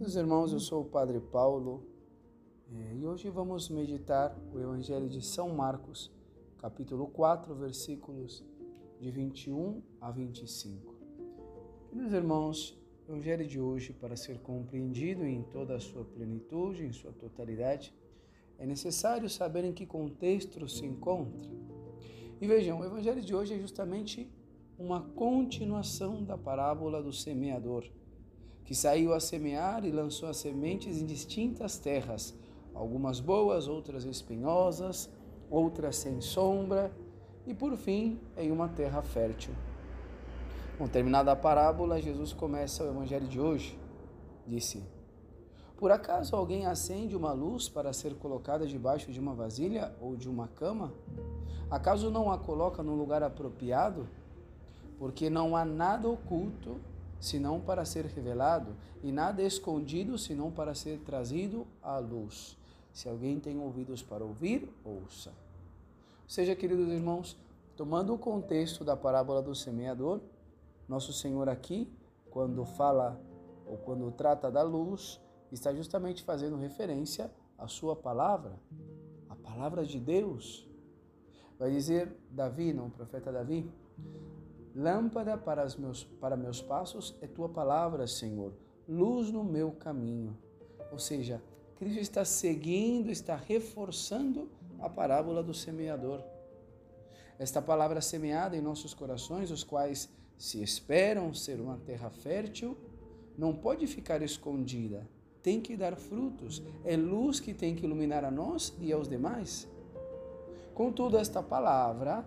Meus irmãos, eu sou o Padre Paulo eh, e hoje vamos meditar o Evangelho de São Marcos, capítulo 4, versículos de 21 a 25. Meus irmãos, o Evangelho de hoje, para ser compreendido em toda a sua plenitude, em sua totalidade, é necessário saber em que contexto se encontra. E vejam, o Evangelho de hoje é justamente uma continuação da parábola do semeador que saiu a semear e lançou as sementes em distintas terras, algumas boas, outras espinhosas, outras sem sombra, e por fim em uma terra fértil. Com terminada a parábola, Jesus começa o evangelho de hoje. Disse: Por acaso alguém acende uma luz para ser colocada debaixo de uma vasilha ou de uma cama? Acaso não a coloca no lugar apropriado? Porque não há nada oculto senão para ser revelado, e nada escondido, senão para ser trazido à luz. Se alguém tem ouvidos para ouvir, ouça. Seja, queridos irmãos, tomando o contexto da parábola do semeador, nosso Senhor aqui, quando fala ou quando trata da luz, está justamente fazendo referência à sua palavra, a palavra de Deus. Vai dizer Davi, não o profeta Davi, Lâmpada para, os meus, para meus passos é tua palavra, Senhor, luz no meu caminho. Ou seja, Cristo está seguindo, está reforçando a parábola do semeador. Esta palavra semeada em nossos corações, os quais se esperam ser uma terra fértil, não pode ficar escondida, tem que dar frutos, é luz que tem que iluminar a nós e aos demais. Contudo, esta palavra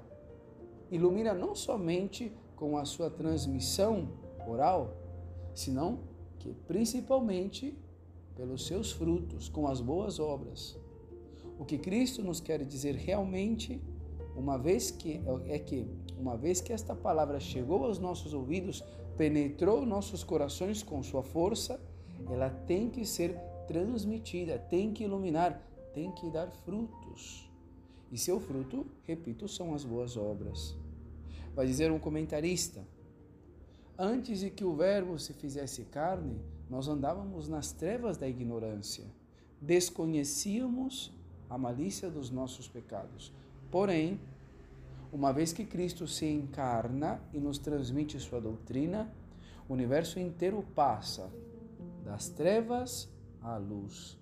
ilumina não somente com a sua transmissão oral, senão que principalmente pelos seus frutos, com as boas obras. O que Cristo nos quer dizer realmente, uma vez que é que uma vez que esta palavra chegou aos nossos ouvidos, penetrou nossos corações com sua força, ela tem que ser transmitida, tem que iluminar, tem que dar frutos. E seu fruto, repito, são as boas obras. Vai dizer um comentarista: Antes de que o Verbo se fizesse carne, nós andávamos nas trevas da ignorância, desconhecíamos a malícia dos nossos pecados. Porém, uma vez que Cristo se encarna e nos transmite sua doutrina, o universo inteiro passa das trevas à luz.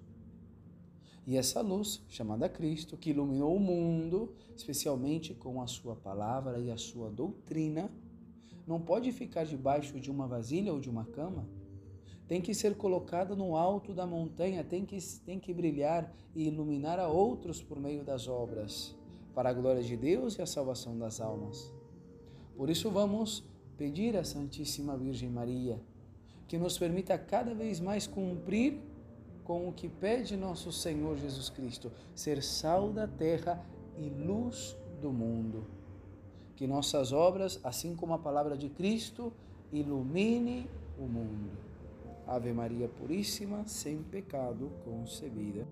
E essa luz, chamada Cristo, que iluminou o mundo, especialmente com a sua palavra e a sua doutrina, não pode ficar debaixo de uma vasilha ou de uma cama. Tem que ser colocada no alto da montanha, tem que, tem que brilhar e iluminar a outros por meio das obras, para a glória de Deus e a salvação das almas. Por isso, vamos pedir à Santíssima Virgem Maria que nos permita cada vez mais cumprir com o que pede nosso Senhor Jesus Cristo, ser sal da terra e luz do mundo. Que nossas obras, assim como a palavra de Cristo, ilumine o mundo. Ave Maria Puríssima, sem pecado concebida.